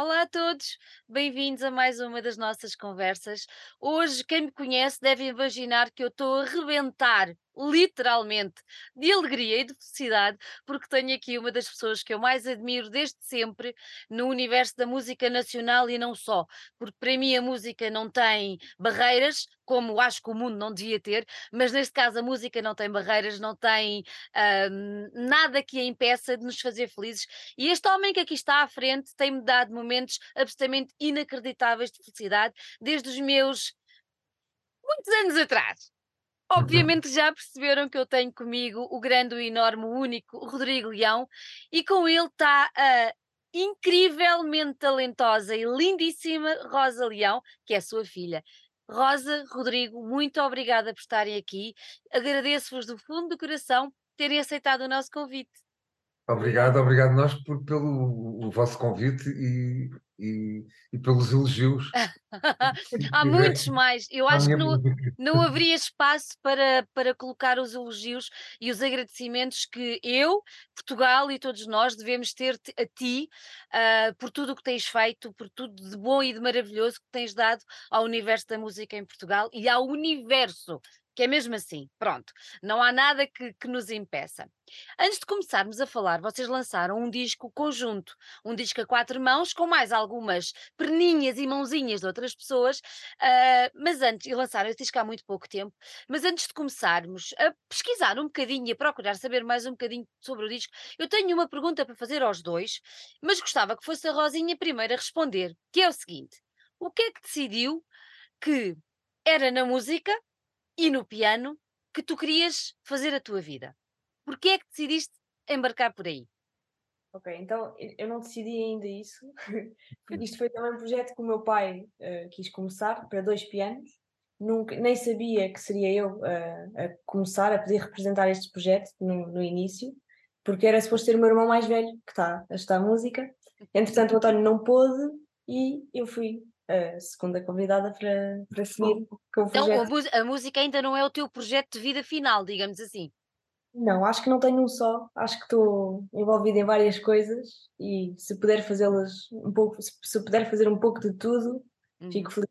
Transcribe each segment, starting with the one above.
Olá a todos, bem-vindos a mais uma das nossas conversas. Hoje, quem me conhece deve imaginar que eu estou a rebentar, literalmente, de alegria e de felicidade, porque tenho aqui uma das pessoas que eu mais admiro desde sempre no universo da música nacional e não só, porque para mim a música não tem barreiras, como acho que o mundo não devia ter, mas neste caso a música não tem barreiras, não tem hum, nada que a impeça de nos fazer felizes. E este homem que aqui está à frente tem-me dado momentos absolutamente inacreditáveis de felicidade, desde os meus muitos anos atrás. Obviamente já perceberam que eu tenho comigo o grande, o enorme, o único Rodrigo Leão, e com ele está a incrivelmente talentosa e lindíssima Rosa Leão, que é a sua filha. Rosa, Rodrigo, muito obrigada por estarem aqui. Agradeço-vos do fundo do coração terem aceitado o nosso convite. Obrigado, obrigado nós por, pelo vosso convite e, e, e pelos elogios. Há muitos mais. Eu acho que não, não haveria espaço para, para colocar os elogios e os agradecimentos que eu, Portugal e todos nós devemos ter a ti uh, por tudo o que tens feito, por tudo de bom e de maravilhoso que tens dado ao universo da música em Portugal e ao universo que é mesmo assim, pronto, não há nada que, que, nos impeça. Antes de começarmos a falar, vocês lançaram um disco conjunto, um disco a quatro mãos, com mais algumas perninhas e mãozinhas de outras pessoas, uh, mas antes, e lançaram esse disco há muito pouco tempo, mas antes de começarmos a pesquisar um bocadinho e a procurar saber mais um bocadinho sobre o disco, eu tenho uma pergunta para fazer aos dois, mas gostava que fosse a Rosinha primeiro a responder, que é o seguinte, o que é que decidiu que era na música e no piano que tu querias fazer a tua vida. Porquê é que decidiste embarcar por aí? Ok, então eu não decidi ainda isso, porque isto foi também um projeto que o meu pai uh, quis começar para dois pianos. Nunca, nem sabia que seria eu uh, a começar a poder representar este projeto no, no início, porque era suposto ser o meu irmão mais velho que está a estudar música. Entretanto, o António não pôde e eu fui a segunda convidada para, para seguir com o Então, projeto. a, a música ainda não é o teu projeto de vida final, digamos assim. Não, acho que não tenho um só, acho que estou envolvida em várias coisas e se puder fazê-las um pouco, se, puder fazer um pouco de tudo, Uhum. fico feliz.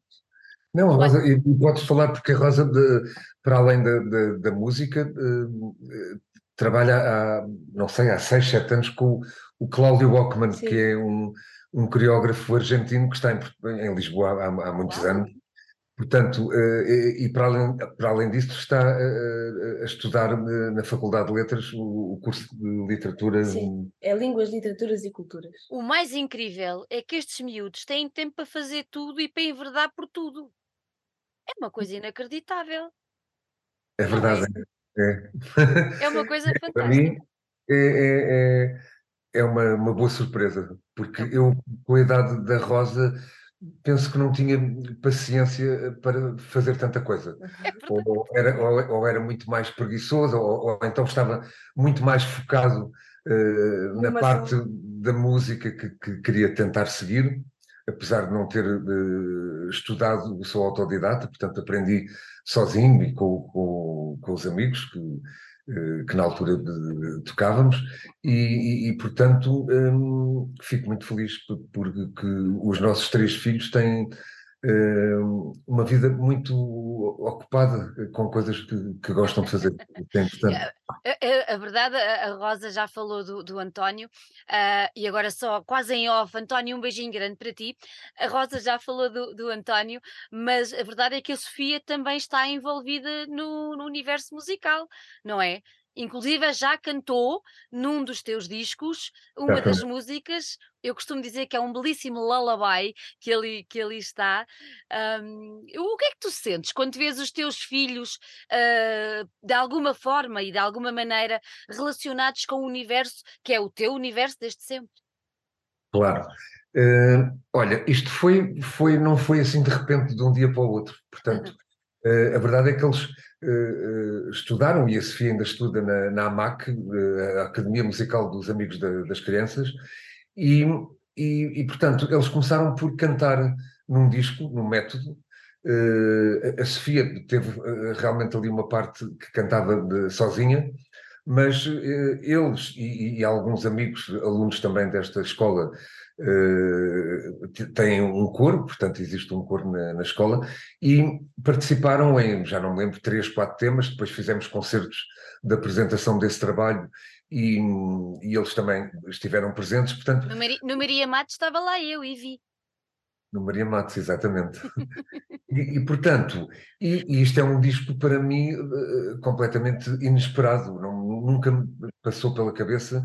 Não, a Rosa, e podes falar porque a Rosa, de- para além da, da- da música, eh, eh, trabalha há, não sei, há seis, sete anos com o, o Cláudio Walkman, Sim. que é um, um coreógrafo argentino que está em, em Lisboa há, há muitos Uau. anos. Portanto, eh, e, e para além, para além disso, está eh, a estudar eh, na Faculdade de Letras o, o curso de literatura. Sim. É línguas, literaturas e culturas. O mais incrível é que estes miúdos têm tempo para fazer tudo e para enverdar por tudo. É uma coisa inacreditável. É verdade. É, É uma coisa Para fantástica. mim é, é, é, uma, uma boa surpresa, porque eu, com a idade da Rosa, penso que não tinha paciência para fazer tanta coisa. É. Ou era, ou, ou era muito mais preguiçoso, ou, ou então estava muito mais focado eh, na parte da música que, que queria tentar seguir, apesar de não ter eh, estudado, sou autodidata, portanto aprendi sozinho e com, com, com os amigos que, que na altura tocávamos, e, e- portanto hum, fico muito feliz por- porque os nossos três filhos têm uma vida muito ocupada com coisas que, que gostam de fazer. que é importante. A, a- a verdade, a, Rosa já falou do, do António, ah, e agora só quase em off, António, um beijinho grande para ti. A Rosa já falou do, do António, mas a verdade é que a Sofia também está envolvida no, no universo musical, não é? Inclusive já cantou num dos teus discos uma das músicas, eu costumo dizer que é um belíssimo lullaby que ali, que ali está. Ahm, o que é que tu sentes quando vês os teus filhos ah, de alguma forma e de alguma maneira relacionados com o universo que é o teu universo desde sempre. Claro. Eh, olha, isto foi, foi, não foi assim de repente de um dia para o outro. Portanto, eh, a verdade é que eles eh, eh, estudaram, e a Sofia ainda estuda na, na AMAC, eh, a Academia Musical dos Amigos da- das Crianças, e, e, e, portanto, eles começaram por cantar num disco, num método. Eh, a- Sofia teve eh, realmente ali uma parte que cantava de- sozinha, mas eles e, e, alguns amigos, alunos também desta escola, têm um coro, portanto existe um coro na, na, escola, e participaram em, já não me lembro, três, quatro temas, depois fizemos concertos de apresentação desse trabalho e, e eles também estiveram presentes, portanto... No, Maria, no Maria Matos estava lá eu e vi. No Maria Matos, exatamente. e, e, portanto, e, e, isto é um disco para mim uh, completamente inesperado, não, nunca me passou pela cabeça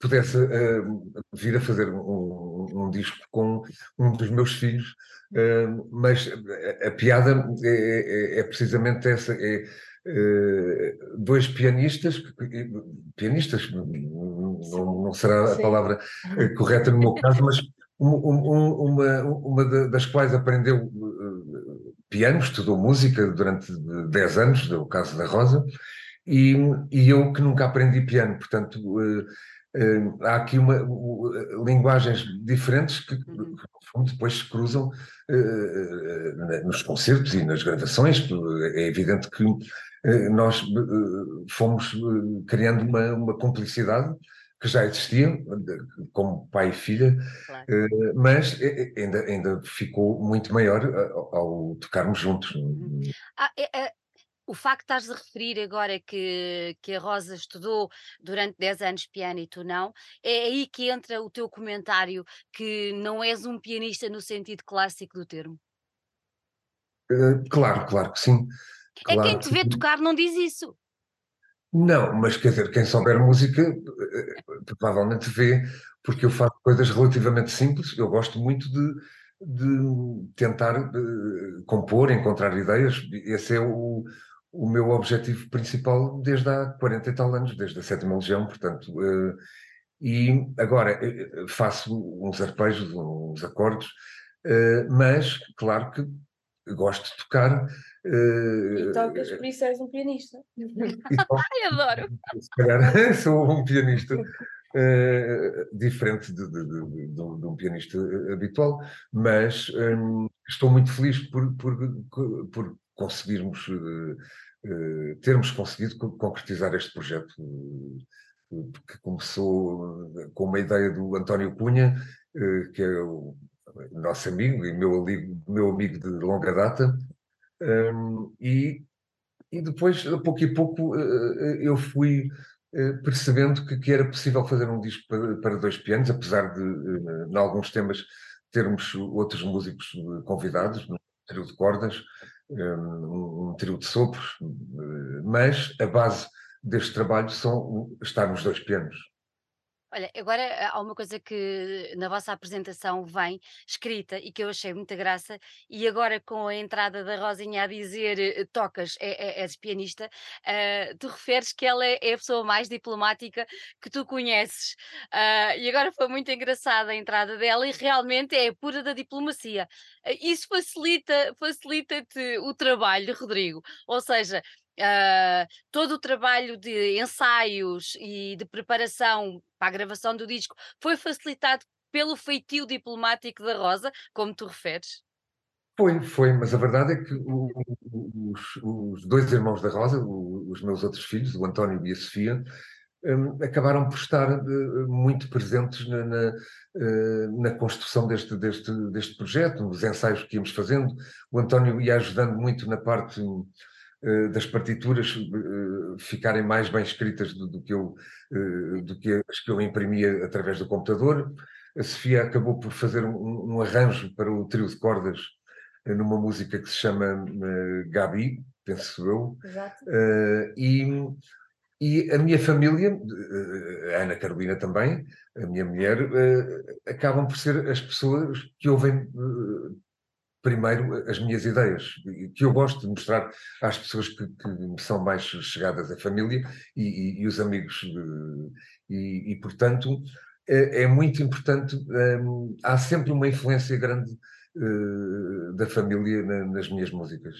que pudesse uh, vir a fazer um, um, disco com um dos meus filhos, uh, mas a, a piada é, é, é, precisamente essa, é dois pianistas, pianistas não, não será a palavra correta no meu caso, mas um, uma, uma das quais aprendeu eh, piano, estudou música durante 10 anos, o caso da Rosa, e, e eu que nunca aprendi piano, portanto uh, uh, há aqui uma, uh, linguagens diferentes que, uhum. que depois se cruzam nos concertos e nas gravações, é evidente que nós fomos criando uma, uma cumplicidade que já existia, como pai e filha, claro. Mas ainda, ainda ficou muito maior eh, ao, tocarmos juntos. Uhum. Ah, é, é, o facto de estás a referir agora que, que a Rosa estudou durante 10 anos piano e tu não, é aí que entra o teu comentário que não és um pianista no sentido clássico do termo. Uh, claro, claro que sim. Claro é quem te vê tocar não diz isso. Não, mas quer dizer, quem souber música eh, provavelmente vê, porque eu faço coisas relativamente simples, eu gosto muito de, de tentar de eh, compor, encontrar ideias, esse é o, o meu objetivo principal desde há 40 e tal anos, desde a sétima legião, portanto, uh, e agora faço uns arpejos, uns acordes, uh, mas claro que gosto de tocar e tocas, por isso és um pianista. Ai, adoro! Se calhar sou um pianista uh, diferente de, de, de, de, um pianista habitual, mas um, estou muito feliz por, por, por conseguirmos, uh, uh, termos conseguido concretizar este projeto que começou com uma ideia do António Cunha, que é o nosso amigo e meu amigo, meu amigo de longa data, um, e, e depois, a pouco e pouco, eu fui percebendo que, que, era possível fazer um disco para, para dois pianos, apesar de, em alguns temas, termos outros músicos convidados, um trio de cordas, um, um trio de sopros, mas a base deste trabalho são, está nos dois pianos. Olha, agora eh, há uma coisa que na vossa apresentação vem escrita e que eu achei muita graça, e agora com a entrada da Rosinha a dizer eh, tocas, é, é, és pianista, uh, tu referes que ela é, é, a pessoa mais diplomática que tu conheces. Uh, e agora foi muito engraçada a entrada dela e realmente é pura da diplomacia. Uh, isso facilita, facilita-te o trabalho, Rodrigo. Ou seja, Uh, todo o trabalho de ensaios e de preparação para a gravação do disco foi facilitado pelo feitio diplomático da Rosa, como tu referes? Foi, foi, mas a verdade é que os, os dois irmãos da Rosa, os meus outros filhos, o António e a Sofia, um, acabaram por estar uh, muito presentes na, na, uh, na construção deste, deste, deste projeto, nos ensaios que íamos fazendo. O António ia ajudando muito na parte das partituras eh, ficarem mais bem escritas do, do, que eu, eh, do que as que eu imprimia através do computador. A Sofia acabou por fazer um, um arranjo para o trio de cordas numa música que se chama Gabi, penso eu. Exato. e, e a minha família, a Ana Carolina também, a minha mulher, acabam por ser as pessoas que ouvem primeiro as minhas ideias, que eu gosto de mostrar às pessoas que, que são mais chegadas à família e, e, e os amigos. E, e portanto, é, é, muito importante, um, há sempre uma influência grande uh, da família na, nas minhas músicas.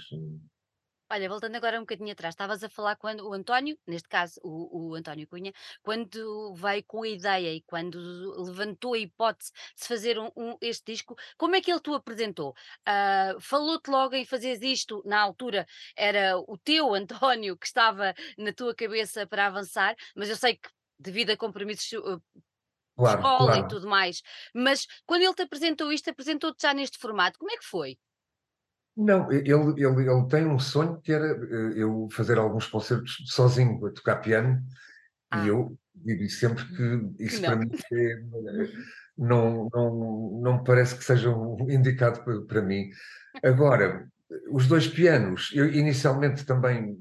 Olha, voltando agora um bocadinho atrás, estavas a falar quando o António, neste caso o, o António Cunha, quando veio com a ideia e quando levantou a hipótese de se fazer um, um- este disco, como é que ele te apresentou? Ah, Falou-te logo em fazeres isto, na altura era o teu António que estava na tua cabeça para avançar, mas eu sei que devido a compromissos uh, de Claro, escola e claro. tudo mais, mas quando ele te apresentou isto, apresentou-te já neste formato, como é que foi? Não, ele, ele, ele tem um sonho que era eh, eu fazer alguns concertos sozinho, a tocar piano, e Ah, eu digo sempre que que isso para não. mim é, não, não, não me parece que seja um indicado para, para mim. Agora, os dois pianos, eu inicialmente também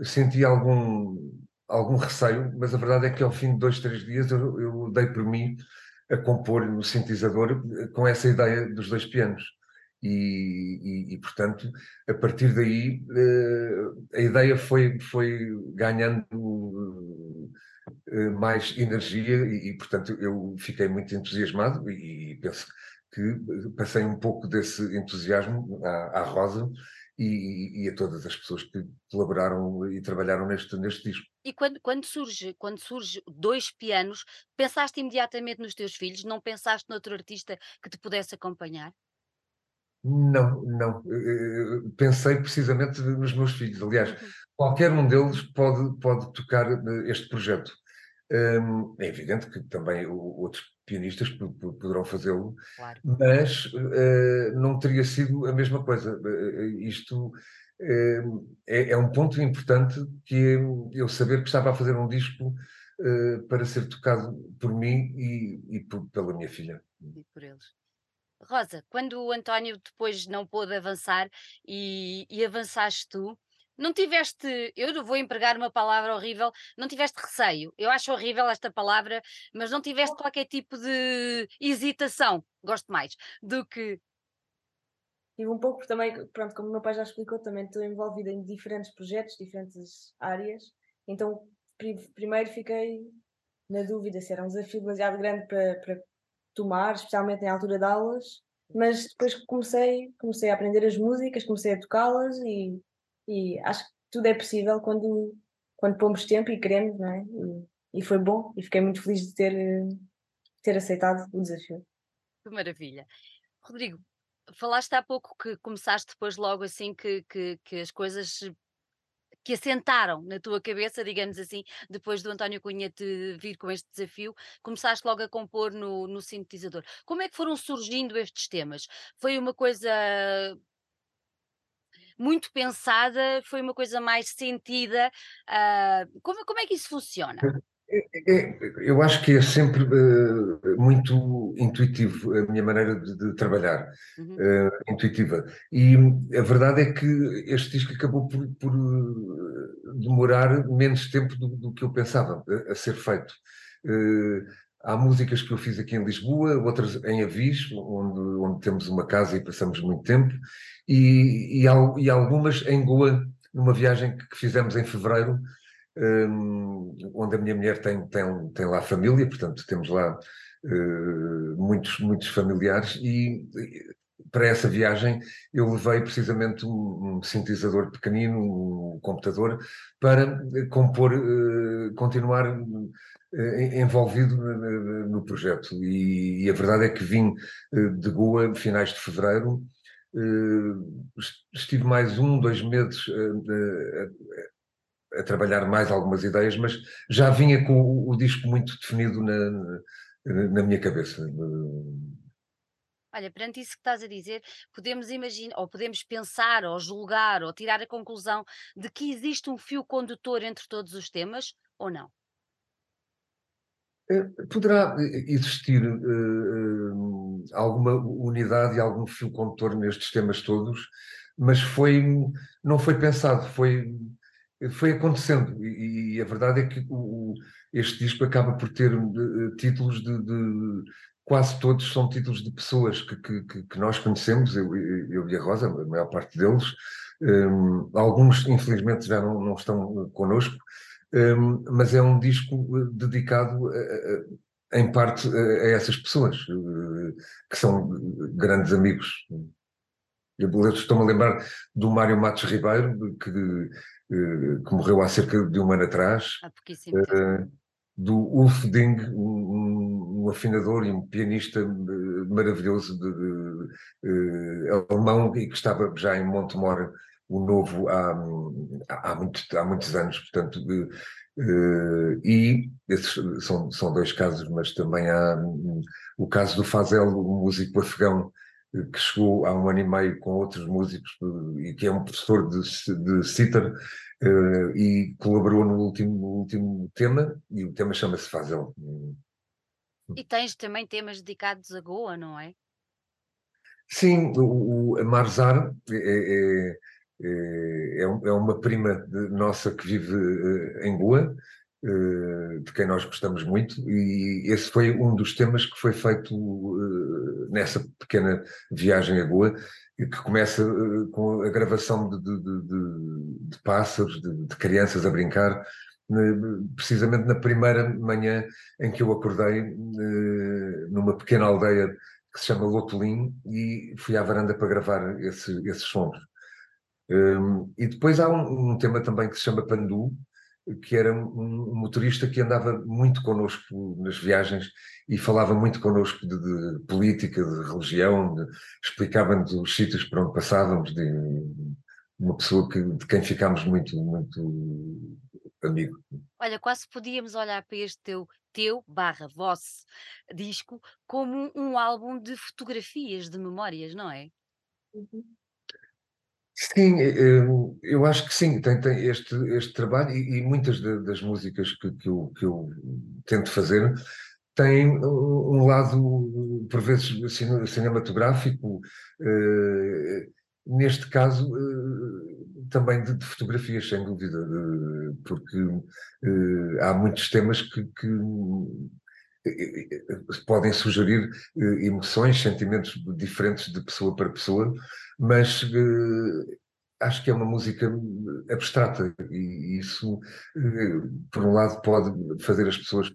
eh, senti algum, algum receio, mas a verdade é que ao fim de dois, três dias eu, eu dei por mim a compor no sintetizador eh, com essa ideia dos dois pianos. E, e- e, portanto, a partir daí, eh, a ideia foi, foi ganhando eh, mais energia e, e, portanto, eu fiquei muito entusiasmado e, penso que passei um pouco desse entusiasmo à, à Rosa e, e a todas as pessoas que colaboraram e trabalharam neste, neste disco. E quando, quando surge, quando surge dois pianos, pensaste imediatamente nos teus filhos? Não pensaste noutro artista que te pudesse acompanhar? Não, não. Eh, eh, Pensei precisamente nos meus filhos. Aliás, Uhum, qualquer um deles pode, pode tocar eh, este projeto. Hum, É evidente que também outros pianistas po- po- poderão fazê-lo, claro. mas não teria sido a mesma coisa. Isto eh, é, é um ponto importante que é eu saber que estava a fazer um disco para ser tocado por mim e, e por- pela minha filha. E por eles. Rosa, quando o António depois não pôde avançar e, e avançaste tu, não tiveste, eu não vou empregar uma palavra horrível, não tiveste receio. Eu acho horrível esta palavra, mas não tiveste qualquer tipo de hesitação, gosto mais, do que. Tive um pouco, porque também, pronto, como o meu pai já explicou, também estou envolvida em diferentes projetos, diferentes áreas. Então, pri- primeiro fiquei na dúvida se era um desafio demasiado grande para, para tomar, especialmente em altura de aulas. Mas depois comecei, comecei a aprender as músicas, comecei a tocá-las e, e acho que tudo é possível quando, quando pomos tempo e queremos, não é? E, e foi bom e fiquei muito feliz de ter, ter aceitado o desafio. Que maravilha. Rodrigo, falaste há pouco que começaste depois logo assim que, que, que as coisas que assentaram na tua cabeça, digamos assim, depois do António Cunha te vir com este desafio, começaste logo a compor no, no sintetizador. Como é que foram surgindo estes temas? Foi uma coisa muito pensada? Foi uma coisa mais sentida? Ah, como, como é que isso funciona? É- é- eu acho que é sempre eh, muito intuitivo a minha maneira de, de trabalhar, Uhum. eh, intuitiva. E a verdade é que este disco acabou por, por, eh, demorar menos tempo do, do que eu pensava a, a ser feito. Eh, há músicas que eu fiz aqui em Lisboa, outras em Avis, onde, onde temos uma casa e passamos muito tempo, e, e, e algumas em Goa, numa viagem que, fizemos em fevereiro onde a minha mulher tem, tem, tem lá família, portanto temos lá uh, muitos, muitos familiares e para essa viagem eu levei precisamente um, sintetizador pequenino, um computador, para compor, uh, continuar uh, envolvido no, projeto. E, a verdade é que vim de Goa, finais de fevereiro, estive mais um, dois meses a trabalhar mais algumas ideias, mas já vinha com o, o disco muito definido na, na, minha cabeça. Olha, perante isso que estás a dizer, podemos imaginar, ou podemos pensar, ou julgar, ou tirar a conclusão de que existe um fio condutor entre todos os temas, ou não? Poderá existir uh, alguma unidade e algum fio condutor nestes temas todos, mas foi, não foi pensado, foi foi acontecendo e, e, a verdade é que o, este disco acaba por ter uh, títulos de, de, quase todos são títulos de pessoas que, que, que nós conhecemos, eu, eu, e a Rosa, a maior parte deles, um, alguns infelizmente já não, não estão connosco, um, mas é um disco dedicado a, a, em parte a, essas pessoas que são grandes amigos. Estou-me a lembrar do Mário Matos Ribeiro, que, que morreu há cerca de um ano atrás. Tempo do Ulf Ding, um, um, afinador e um pianista maravilhoso de, de, de, alemão e que estava já em Montemor o novo há, há, muito, há muitos anos, portanto, uh, e esses são, são dois casos, mas também há um, o caso do Fazel, um músico afegão que chegou há um ano e meio com outros músicos e que é um professor de, de sitar uh, e colaborou no último, último tema e o tema chama-se Fazel. E tens também temas dedicados a Goa, não é? Sim, o, o a Marzar é, é, é, é uma prima nossa que vive uh, em Goa, uh, de quem nós gostamos muito, e esse foi um dos temas que foi feito uh, nessa pequena viagem a Goa, que começa com a gravação de, de, de, de pássaros, de, crianças a brincar, precisamente na primeira manhã em que eu acordei numa pequena aldeia que se chama Lotolim e fui à varanda para gravar esse, esses sons. Um, e depois há um, um, tema também que se chama Pandu, que era um, motorista que andava muito connosco nas viagens e falava muito connosco de, de política, de religião, explicava-nos os sítios por onde passávamos, de uma pessoa que, de quem ficámos muito, muito amigo. Olha, quase podíamos olhar para este teu, teu barra vosso disco como um álbum de fotografias, de memórias, não é? Uhum. Sim, eh, eu acho que sim, tem, tem este, este trabalho e, e muitas de, das músicas que, que, eu, que eu tento fazer têm um lado, por vezes, cinematográfico, eh, neste caso, eh, também de, de, fotografias, sem dúvida, porque há muitos temas que, que podem sugerir emoções, sentimentos diferentes de pessoa para pessoa, mas uh, acho que é uma música abstrata e isso, por um lado, pode fazer as pessoas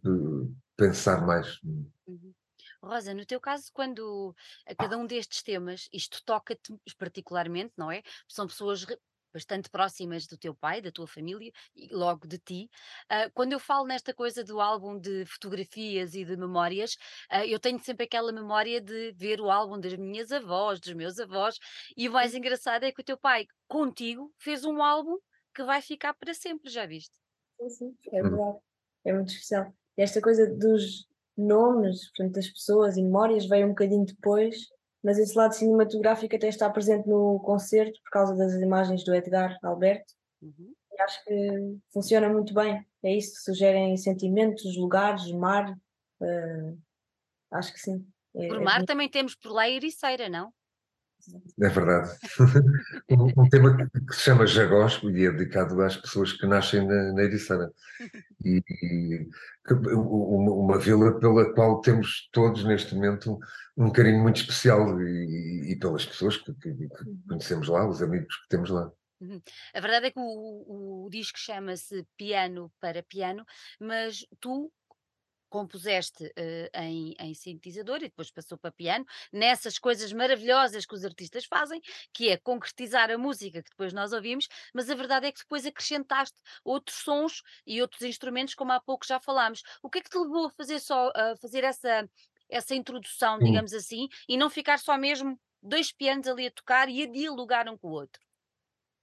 pensar mais. Uhum. Rosa, no teu caso, quando a cada um destes temas, isto toca-te particularmente, não é? São pessoas bastante próximas do teu pai, da tua família e logo de ti. Uh, quando eu falo nesta coisa do álbum de fotografias e de memórias, uh, eu tenho sempre aquela memória de ver o álbum das minhas avós, dos meus avós, e o mais engraçado é que o teu pai, contigo, fez um álbum que vai ficar para sempre, já viste? Sim, sim, é hum. verdade. É muito especial. E esta coisa dos nomes, portanto, das pessoas e memórias veio um bocadinho depois, mas esse lado cinematográfico até está presente no concerto por causa das imagens do Edgar Alberto. Uhum. E acho que funciona muito bem. É isso, sugerem sentimentos, lugares, mar. Uh, acho que sim. É, por é mar é... também temos por lá a Ericeira, não? É verdade. um, um, tema que, se chama Jagós e é dedicado às pessoas que nascem na, na Ericeira. E, e uma, uma, vila pela qual temos todos neste momento um carinho muito especial e, e pelas pessoas que, que, que, conhecemos lá, os amigos que temos lá. Uhum. A verdade é que o, o disco chama-se Piano para Piano, mas tu compuseste uh, em, em, sintetizador e depois passou para piano, nessas coisas maravilhosas que os artistas fazem, que é concretizar a música que depois nós ouvimos, mas a verdade é que depois acrescentaste outros sons e outros instrumentos, como há pouco já falámos. O que é que te levou a fazer só a fazer essa, essa introdução, hum. digamos assim, e não ficar só mesmo dois pianos ali a tocar e a dialogar um com o outro?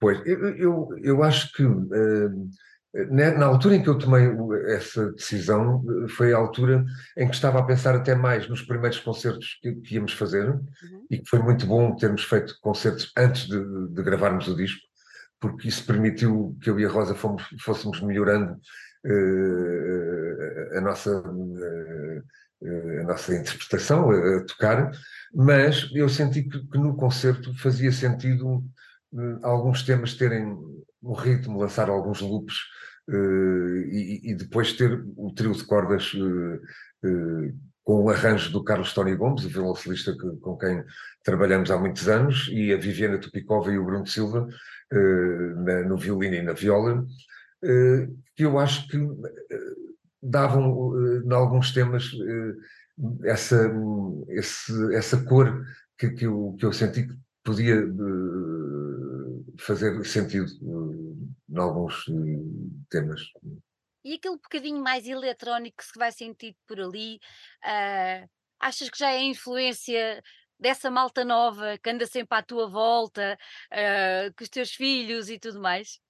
Pois, eu, eu, eu acho que uh na altura em que eu tomei essa decisão, foi a altura em que estava a pensar até mais nos primeiros concertos que, que íamos fazer, uhum. e que foi muito bom termos feito concertos antes de, de, gravarmos o disco, porque isso permitiu que eu e a Rosa fomos, fôssemos melhorando uh, a, nossa, uh, a nossa interpretação, a, a, tocar, mas eu senti que, que no concerto fazia sentido uh, alguns temas terem um ritmo, lançar alguns loops e, e, depois ter o trio de cordas uh, uh, com o arranjo do Carlos Tony Gomes, o violoncelista que, com quem trabalhamos há muitos anos, e a Viviana Tupicova e o Bruno Silva na, no violino e na viola, que eu acho que davam, em alguns temas, essa, esse, essa cor que, que, eu, que eu senti que podia fazer sentido em alguns temas. E aquele bocadinho mais eletrónico que se vai sentir por ali, uh, achas que já é influência dessa malta nova que anda sempre à tua volta, uh, com os teus filhos e tudo mais?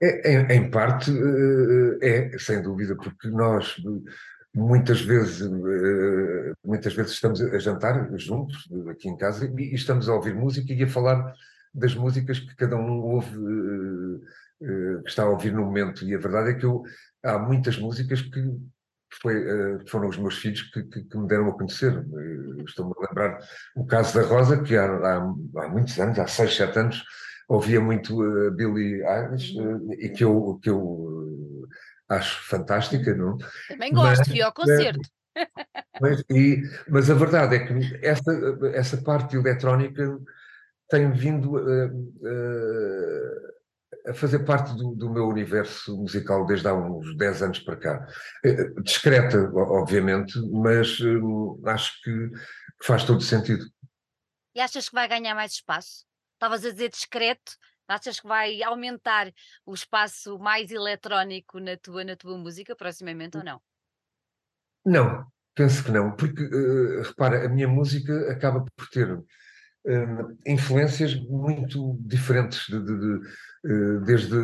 É, em, em, parte é, sem dúvida, porque nós muitas vezes, muitas vezes estamos a jantar juntos aqui em casa e estamos a ouvir música e a falar das músicas que cada um ouve, que está a ouvir no momento. E a verdade é que eu, há muitas músicas que foi, foram os meus filhos que, que, que me deram a conhecer. Estou-me a lembrar o caso da Rosa, que há, há, há muitos anos, há seis, sete anos, ouvia muito uh, Billie Eilish uh, e que eu, que eu uh, acho fantástica, não? Também gosto, mas, fui ao concerto. Mas, e, mas a verdade é que essa, essa parte eletrónica tem vindo a fazer parte do, do, meu universo musical desde há uns 10 anos para cá. Discreta, obviamente, mas hum, acho que faz todo sentido. E achas que vai ganhar mais espaço? estavas a dizer discreto, achas que vai aumentar o espaço mais eletrónico na tua, na tua música proximamente ou não? Não, penso que não, porque uh, repara, a minha música acaba por ter uh, influências muito diferentes, de, de, de, uh, desde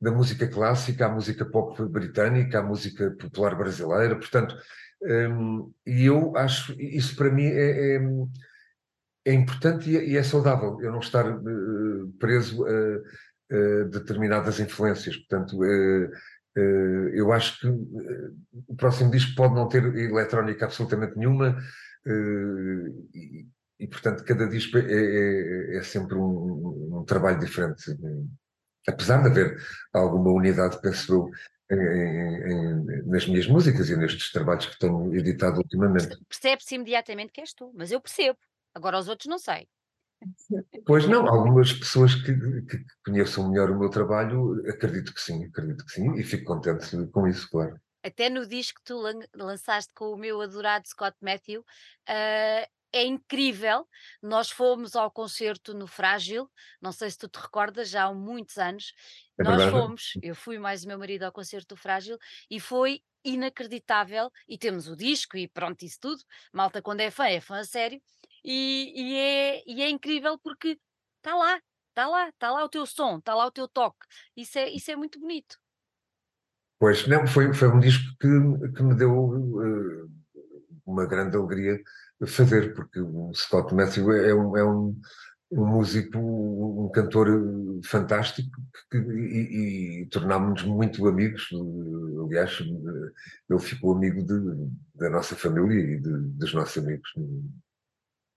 da música clássica à música pop britânica, à música popular brasileira, portanto, um, e eu acho, isso para mim é, é é importante e é, é, saudável eu não estar uh, preso a, a, determinadas influências. Portanto, eu acho que o próximo disco pode não ter eletrónica absolutamente nenhuma e, portanto, cada disco é, é, é sempre um, um, trabalho diferente. Apesar de haver alguma unidade, penso eu, em, em, nas minhas músicas e nestes trabalhos que tenho editado ultimamente. Percebe-se imediatamente que és tu, mas eu percebo. Agora os outros não sei. Pois não, algumas pessoas que, que conheçam melhor o meu trabalho, acredito que sim, acredito que sim, e fico contente com isso, claro. Até no disco que tu lançaste com o meu adorado Scott Matthew, uh, é incrível. Nós fomos ao concerto no Frágil, não sei se tu te recordas, já há muitos anos. É Nós fomos, eu fui mais o meu marido ao concerto do Frágil e foi inacreditável. E temos o disco e pronto, isso tudo. Malta, quando é fã, é fã a sério. E, e, é, e é incrível porque está lá, está lá, está lá o teu som, está lá o teu toque. Isso é, isso é muito bonito. Pois, não, foi, foi um disco que, que me deu uh, uma grande alegria fazer, porque o Scott Matthew é, é um, é um, um músico, um cantor fantástico que, e, e tornámos-nos muito amigos. Aliás, ele ficou amigo de, da nossa família e de, dos nossos amigos.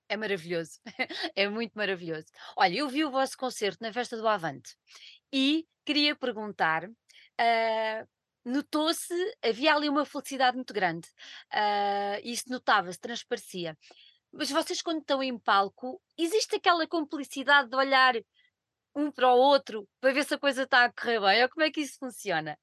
É maravilhoso, é muito maravilhoso. Olha, eu vi o vosso concerto na Festa do Avante e queria perguntar, uh, notou-se, havia ali uma felicidade muito grande, uh, isto notava-se, transparecia. Mas vocês quando estão em palco, existe aquela complicidade de olhar um para o outro para ver se a coisa está a correr bem, ou como é que isso funciona?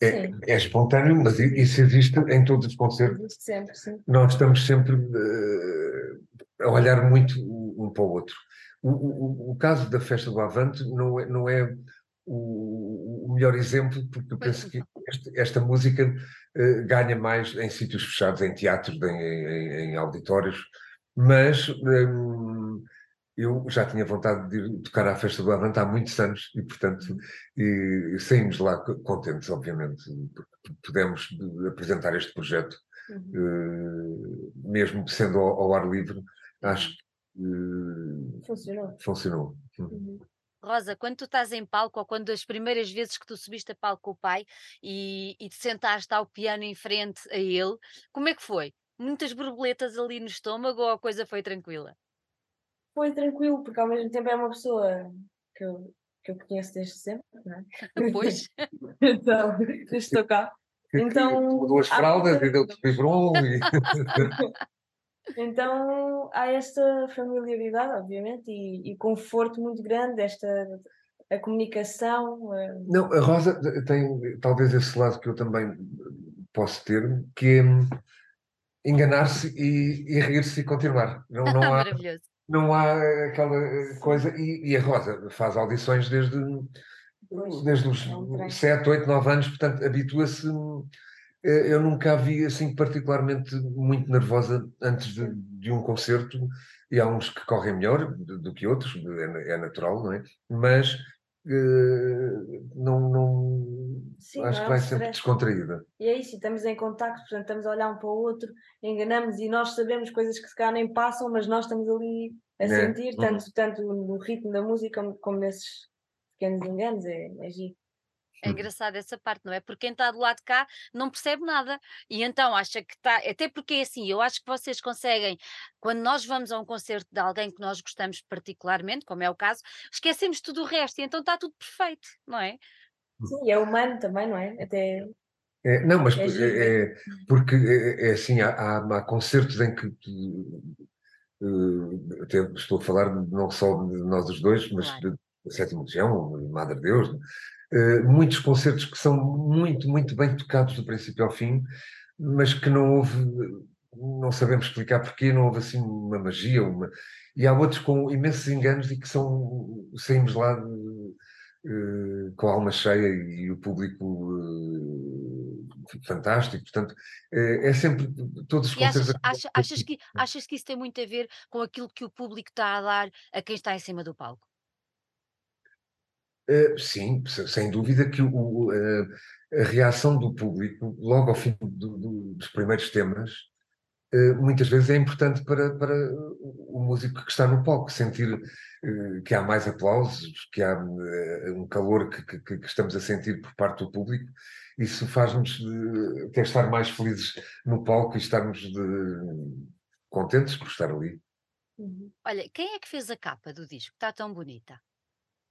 É, é, espontâneo, mas isso existe em todos os concertos. Existe sempre, sim. Nós estamos sempre uh, a olhar muito um para o outro. O, o, o, caso da festa do Avante não é, não é o, o melhor exemplo, porque eu penso que este, esta música uh, ganha mais em sítios fechados, em teatros, em, em, em auditórios, mas um, eu já tinha vontade de tocar à festa do Avante há muitos anos e, portanto, e, e saímos lá contentes, obviamente, porque pudemos apresentar este projeto, uhum. uh, mesmo sendo ao, ao, ar livre, acho que uh, funcionou. funcionou. Uhum. Rosa, quando tu estás em palco, ou quando as primeiras vezes que tu subiste a palco com o pai e, e te sentaste ao piano em frente a ele, como é que foi? Muitas borboletas ali no estômago ou a coisa foi tranquila? foi tranquilo, porque ao mesmo tempo é uma pessoa que eu, que eu conheço desde sempre, não é? Pois. então, desde estou cá. Então, duas fraldas e deu-te biberon e... Então há esta familiaridade, obviamente, e, e, conforto muito grande, esta a comunicação. A... Não, a Rosa tem talvez esse lado que eu também posso ter, que é enganar-se e, e rir-se e continuar. Não, não há, Maravilhoso não há aquela coisa. E, e, a Rosa faz audições desde, desde os é 7, 8, 9 anos, portanto, habitua-se. Eh, eu nunca a vi assim particularmente muito nervosa antes de, de um concerto, e há uns que correm melhor do, que outros, é, é, natural, não é? Mas uh, não, não Sim, acho não que é vai sempre descontraída. E é isso, estamos em contacto, portanto, estamos a olhar um para o outro, enganamos e nós sabemos coisas que se calhar nem passam, mas nós estamos ali a é. sentir, tanto, uhum. tanto no ritmo da música como, como nesses pequenos enganos, é, é giro. É engraçado essa parte, não é? Porque quem está do lado de cá não percebe nada. E então acha que está. Até porque é assim, eu acho que vocês conseguem, quando nós vamos a um concerto de alguém que nós gostamos particularmente, como é o caso, esquecemos tudo o resto e então está tudo perfeito, não é? Sim, é humano também, não é? Até. É, não, mas é, é, é porque é, é, assim, há, há, há, concertos em que uh, até estou a falar não só de nós os dois, mas claro. de, de Sétima Legião, Madre Deus, uh, muitos concertos que são muito, muito bem tocados do princípio ao fim, mas que não houve, não sabemos explicar porquê, não houve assim uma magia, uma... e há outros com imensos enganos e que são, saímos lá uh, com a alma cheia e o público uh, fantástico, portanto, é sempre todos os e achas, achas, achas, que, achas que isso tem muito a ver com aquilo que o público está a dar a quem está em cima do palco? Uh, sim, sem dúvida que o, uh, a reação do público, logo ao fim do, do, dos primeiros temas, uh, muitas vezes é importante para, para o músico que está no palco, sentir que há mais aplausos, que há um calor que, que, que, estamos a sentir por parte do público. Isso faz-nos até estar mais felizes no palco e estarmos de, contentes por estar ali. Uhum. Olha, quem é que fez a capa do disco? Está tão bonita.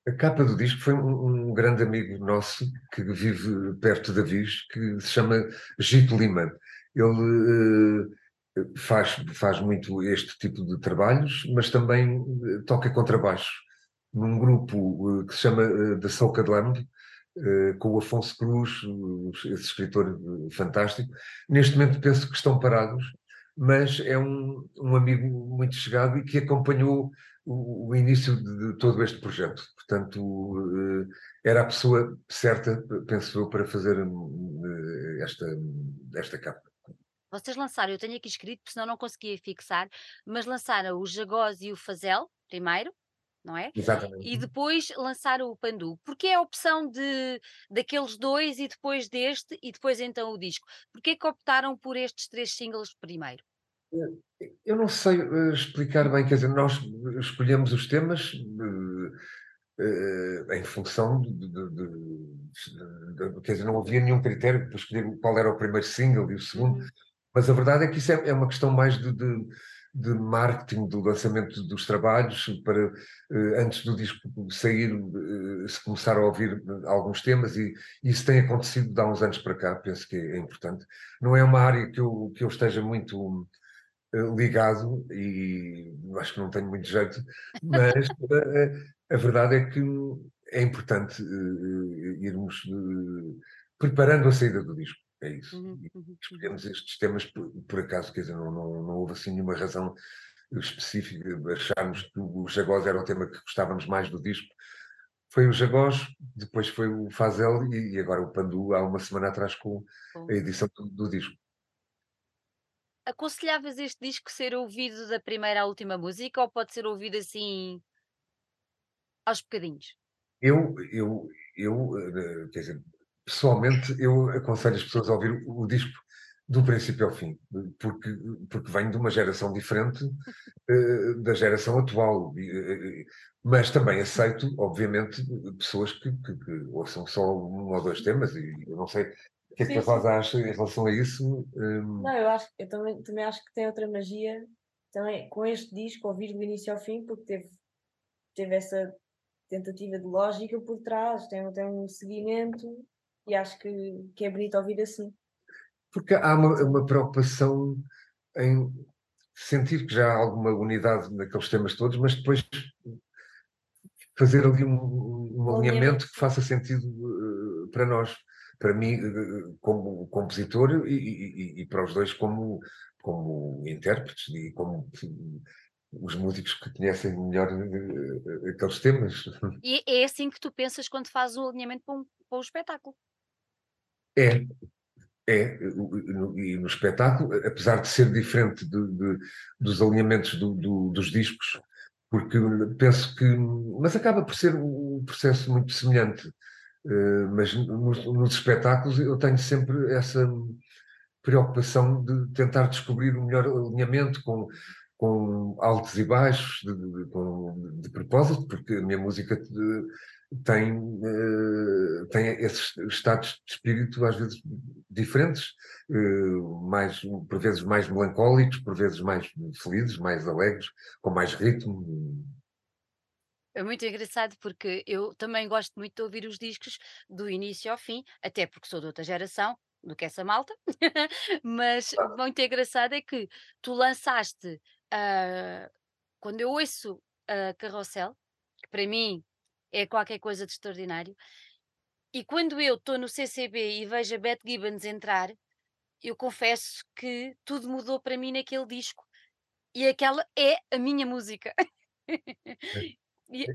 A capa do disco foi um, um, grande amigo nosso que vive perto da Viz, que se chama Gito Lima. Ele uh, faz, faz muito este tipo de trabalhos, mas também uh, toca contrabaixo num grupo uh, que se chama The Soca de Lamb, com o Afonso Cruz, esse escritor fantástico. Neste momento penso que estão parados, mas é um, um amigo muito chegado e que acompanhou o, o início de, de, todo este projeto. Portanto, uh, era a pessoa certa, penso eu, para fazer uh, esta, esta capa. Vocês lançaram, eu tenho aqui escrito, porque senão não conseguia fixar, mas lançaram o Jagós e o Fazel, primeiro, não é? Exatamente. E depois lançaram o Pandu. Porquê a opção de, daqueles dois e depois deste e depois então o disco? Porquê que optaram por estes três singles primeiro? Eu não sei uh, explicar bem, quer dizer, nós escolhemos os temas uh, uh, em função de, de, de, Quer dizer, não havia nenhum critério para escolher qual era o primeiro single e o segundo, uhum. mas a verdade é que isso é, é uma questão mais de, de, marketing, do lançamento dos trabalhos, para antes do disco sair, se começar a ouvir alguns temas, e isso tem acontecido há uns anos para cá, penso que é importante. Não é uma área que eu, que eu esteja muito eh, ligado e acho que não tenho muito jeito, mas a, eh, a, verdade é que é importante uh, irmos uh, preparando a saída do disco. É isso. Uhum, uhum. Escolhemos estes temas por, por, acaso, quer dizer, não, não, não houve assim nenhuma razão específica, acharmos que o Jagós era o tema que gostávamos mais do disco. Foi o Jagós, depois foi o Fazel e, e agora o Pandu, há uma semana atrás com a edição do, do disco. Aconselhavas este disco ser ouvido da primeira à última música ou pode ser ouvido assim aos bocadinhos? Eu, eu, eu, eh, quer dizer, pessoalmente, eu aconselho as pessoas a ouvir o, disco do princípio ao fim, porque, porque venho de uma geração diferente uh, da geração atual, uh, mas também aceito, obviamente, pessoas que, que, que, ouçam só um ou dois temas, e eu não sei que é que a Rosa acha em relação a isso? Um... Não, eu acho eu também, também acho que tem outra magia também com este disco, ouvir do início ao fim, porque teve, teve essa tentativa de lógica por trás, tem, tem um seguimento e acho que, que é bonito ouvir assim. Porque há uma, uma preocupação em sentir que já há alguma unidade naqueles temas todos, mas depois fazer ali um, um alinhamento que faça sentido uh, para nós para mim, eh, eh, como compositor e, e, e, para os dois como, como intérpretes e como os músicos que conhecem melhor uh, aqueles temas. E é assim que tu pensas quando fazes o alinhamento para um, para um espetáculo? É, é, e no espetáculo, apesar de ser diferente de, de, dos alinhamentos do, do, dos discos, porque penso que. Mas acaba por ser um processo muito semelhante. Uh, mas nos, nos, espetáculos eu tenho sempre essa preocupação de tentar descobrir o melhor alinhamento com, com altos e baixos, de, de, de, de propósito, porque a minha música tem, uh, tem esses estados de espírito às vezes diferentes, uh, mais, por vezes mais melancólicos, por vezes mais felizes, mais alegres, com mais ritmo. É muito engraçado porque eu também gosto muito de ouvir os discos do início ao fim, até porque sou de outra geração do que essa malta, mas ah. muito engraçado é que tu lançaste, uh, quando eu ouço uh, Carrossel, que para mim é qualquer coisa de extraordinário. E quando eu estou no CCB e vejo a Beth Gibbons entrar, eu confesso que tudo mudou para mim naquele disco. E aquela é a minha música. e...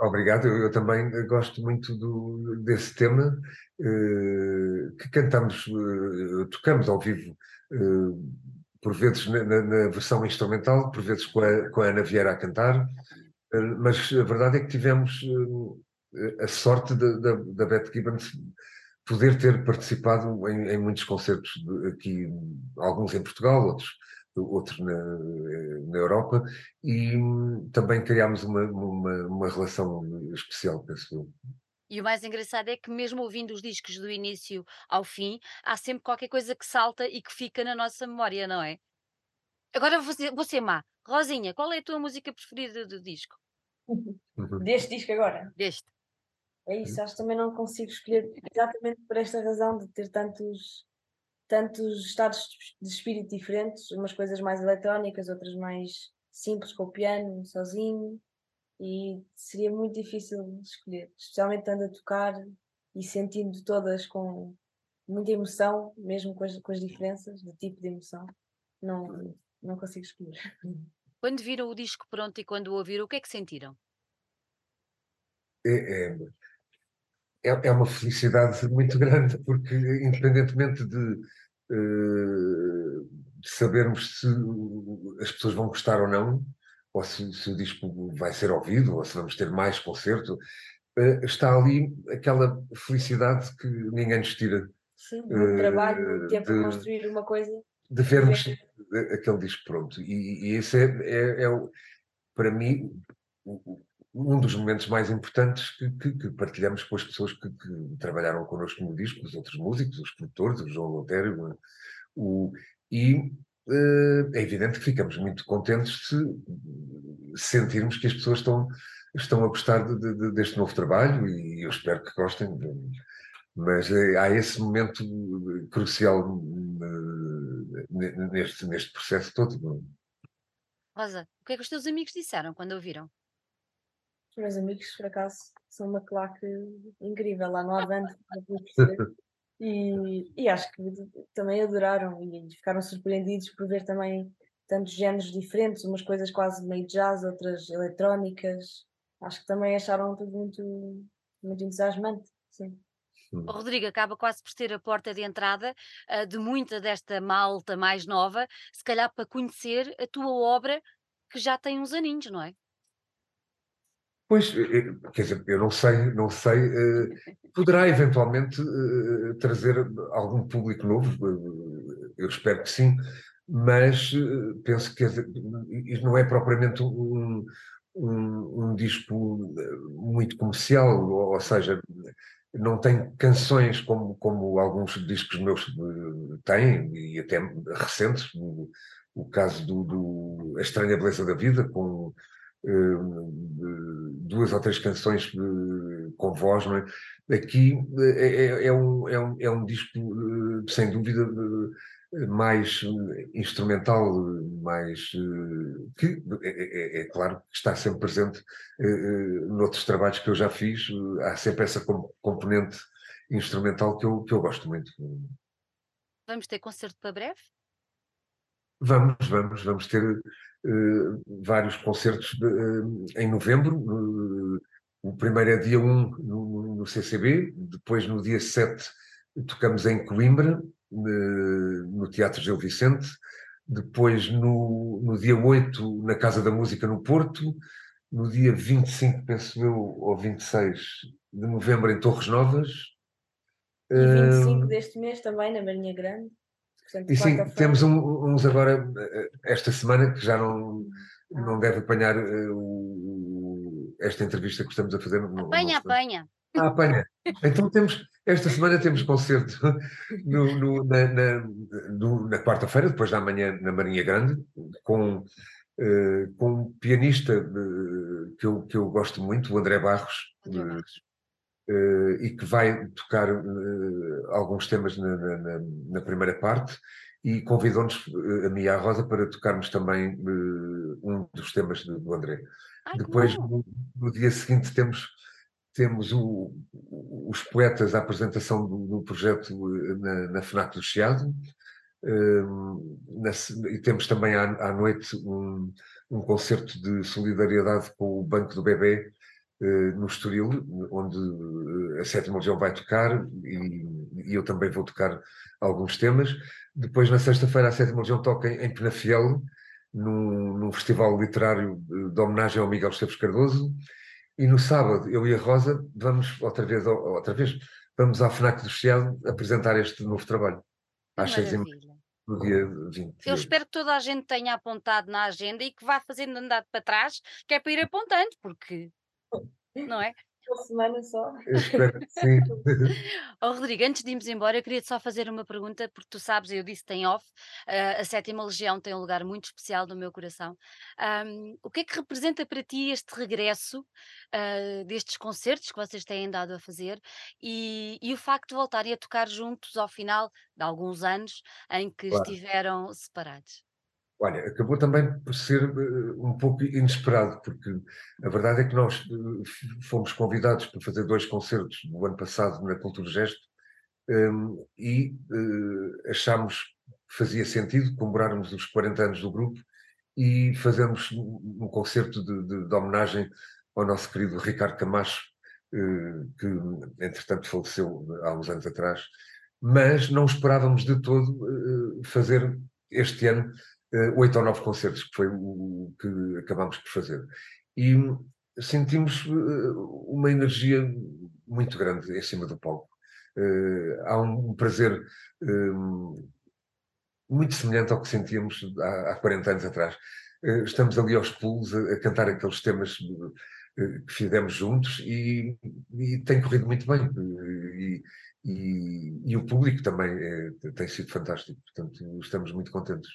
Obrigado, eu, também gosto muito do, desse tema uh, que cantamos, uh, tocamos ao vivo, uh, por vezes na, na, versão instrumental, por vezes com a, com a Ana Vieira a cantar, mas a verdade é que tivemos a sorte da, da, da Beth Gibbons poder ter participado em, em muitos concertos de, aqui, alguns em Portugal, outros, outros na, na Europa, e também criámos uma, uma, uma relação especial, penso eu. E o mais engraçado é que, mesmo ouvindo os discos do início ao fim, há sempre qualquer coisa que salta e que fica na nossa memória, não é? Agora vou ser, vou ser má. Rosinha, qual é a tua música preferida do disco? Uhum. Deste disco agora? Deste. É isso, acho que também não consigo escolher exatamente por esta razão de ter tantos, tantos estados de espírito diferentes, umas coisas mais eletrónicas, outras mais simples, com o piano, sozinho, e seria muito difícil escolher, especialmente estando a tocar e sentindo todas com muita emoção, mesmo com as, com as diferenças de tipo de emoção, não, não consigo escolher. Quando viram o disco pronto e quando o ouviram, o que é que sentiram? É, é, é, é uma felicidade muito grande, porque independentemente de, uh, de, sabermos se as pessoas vão gostar ou não, ou se, se, o disco vai ser ouvido, ou se vamos ter mais concerto, uh, está ali aquela felicidade que ninguém nos tira. Sim, muito uh, trabalho, tempo de, construir uma coisa. De vermos aquele disco pronto. E, e esse é, é, é, para mim, um dos momentos mais importantes que, que, que partilhamos com as pessoas que, que, trabalharam connosco no disco, os outros músicos, os produtores, o João Lotério, o, e uh, é evidente que ficamos muito contentes se sentirmos que as pessoas estão, estão a gostar de, de, deste novo trabalho e eu espero que gostem. Mas uh, há esse momento crucial uh, neste, neste processo todo. Rosa, o que é que os teus amigos disseram quando ouviram? Os meus amigos, por acaso, são uma claque incrível lá no Avante. e, e acho que também adoraram e ficaram surpreendidos por ver também tantos géneros diferentes, umas coisas quase meio jazz, outras eletrónicas. Acho que também acharam tudo muito, muito entusiasmante. Sim. O Rodrigo acaba quase por ser a porta de entrada uh, de muita desta malta mais nova, se calhar para conhecer a tua obra que já tem uns aninhos, não é? Pois, eh, eh, quer dizer, eu não sei, não sei, uh, poderá eventualmente trazer algum público novo, eu espero que sim, mas penso que isto não é propriamente um, um, um, disco muito comercial, ou, seja, não tem canções como, como alguns discos meus têm, e até recentes, o, o caso do, do A Estranha Beleza da Vida, com duas ou três canções com voz, não é? Aqui é, é, é, um, é, um, é um disco, sem dúvida, mais instrumental, mais que é, é, é, claro que está sempre presente noutros trabalhos que eu já fiz, há sempre essa componente instrumental que eu, que eu gosto muito. Vamos ter concerto para breve? Vamos, vamos, vamos ter. Uh, vários concertos de, em novembro. o primeiro é dia 1 no, no, CCB, depois no dia 7 tocamos em Coimbra, no Teatro Gil Vicente, depois no, no dia 8 na Casa da Música no Porto, no dia 25, penso eu, ou 26 de novembro em Torres Novas. E 25 uh, deste mês também na Marinha Grande. Portanto, e sim, temos um, uns agora, eh, esta semana, que já não, ah. não deve apanhar uh, esta entrevista que estamos a fazer. Apanha, apanha. Ah, apanha. Então temos, esta semana temos concerto no, no, na, na, na quarta-feira, depois da manhã na Marinha Grande, com, uh, com um pianista uh, que, eu, que eu gosto muito, o André Barros, André Barros. Uh, e que vai tocar alguns temas na, na, na, primeira parte e convidou-nos, a mim e a Rosa, para tocarmos também um dos temas do André. Ai, Depois, no, no dia seguinte, temos temos o, os poetas, a apresentação do, do projeto eh, na, na FNAC do Chiado, um, na, e temos também à, à noite um, um, concerto de solidariedade com o Banco do Bebê no Estoril, onde eh, a Sétima Legião vai tocar e, e, eu também vou tocar alguns temas. Depois, na sexta-feira, a Sétima Legião toca em, em Penafiel, num, num festival literário de homenagem ao Miguel Esteves Cardoso. E no sábado, eu e a Rosa vamos outra vez, outra vez, vamos à FNAC do Chiado apresentar este novo trabalho. Às seis no dia 20. Eu espero que toda a gente tenha apontado na agenda e que vá fazendo andar para trás, que é para ir apontando, porque não é? uma semana só. Eu espero que sim. oh, Rodrigo, antes de irmos embora, eu queria só fazer uma pergunta, porque tu sabes, eu disse tem off, uh, a Sétima Legião tem um lugar muito especial no meu coração. Um, o que é que representa para ti este regresso uh, destes concertos que vocês têm andado a fazer e, e, o facto de voltarem a tocar juntos ao final de alguns anos em que claro. estiveram separados? Olha, acabou também por ser uh, um pouco inesperado, porque a verdade é que nós uh, fomos convidados para fazer dois concertos no ano passado na Cultura Gesto um, e uh, achámos que fazia sentido comemorarmos os 40 anos do grupo e fazermos um, concerto de, de, de, homenagem ao nosso querido Ricardo Camacho, que entretanto faleceu há uns anos atrás, mas não esperávamos de todo fazer este ano oito ou nove concertos, que foi o, que acabámos por fazer. E sentimos uh, uma energia muito grande em cima do palco. Uh, há um, prazer muito semelhante ao que sentíamos há, há 40 anos atrás. estamos ali aos pulos a, a cantar aqueles temas que fizemos juntos e, e, tem corrido muito bem. E, e, e o público também é, tem sido fantástico, portanto, estamos muito contentes.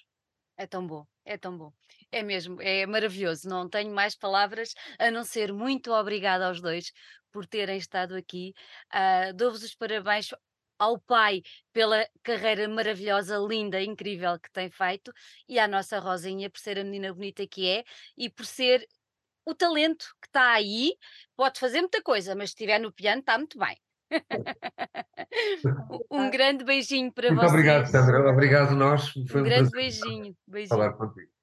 É tão bom, é tão bom. É mesmo, é maravilhoso. Não tenho mais palavras a não ser muito obrigada aos dois por terem estado aqui. Uh, Dou-vos os parabéns ao pai pela carreira maravilhosa, linda, incrível que tem feito e à nossa Rosinha por ser a menina bonita que é e por ser o talento que está aí. Pode fazer muita coisa, mas se estiver no piano está muito bem. um grande beijinho para Muito vocês. obrigado, Sandra. Obrigado nós. Foi um, um grande beijinho. beijinho. Falar contigo.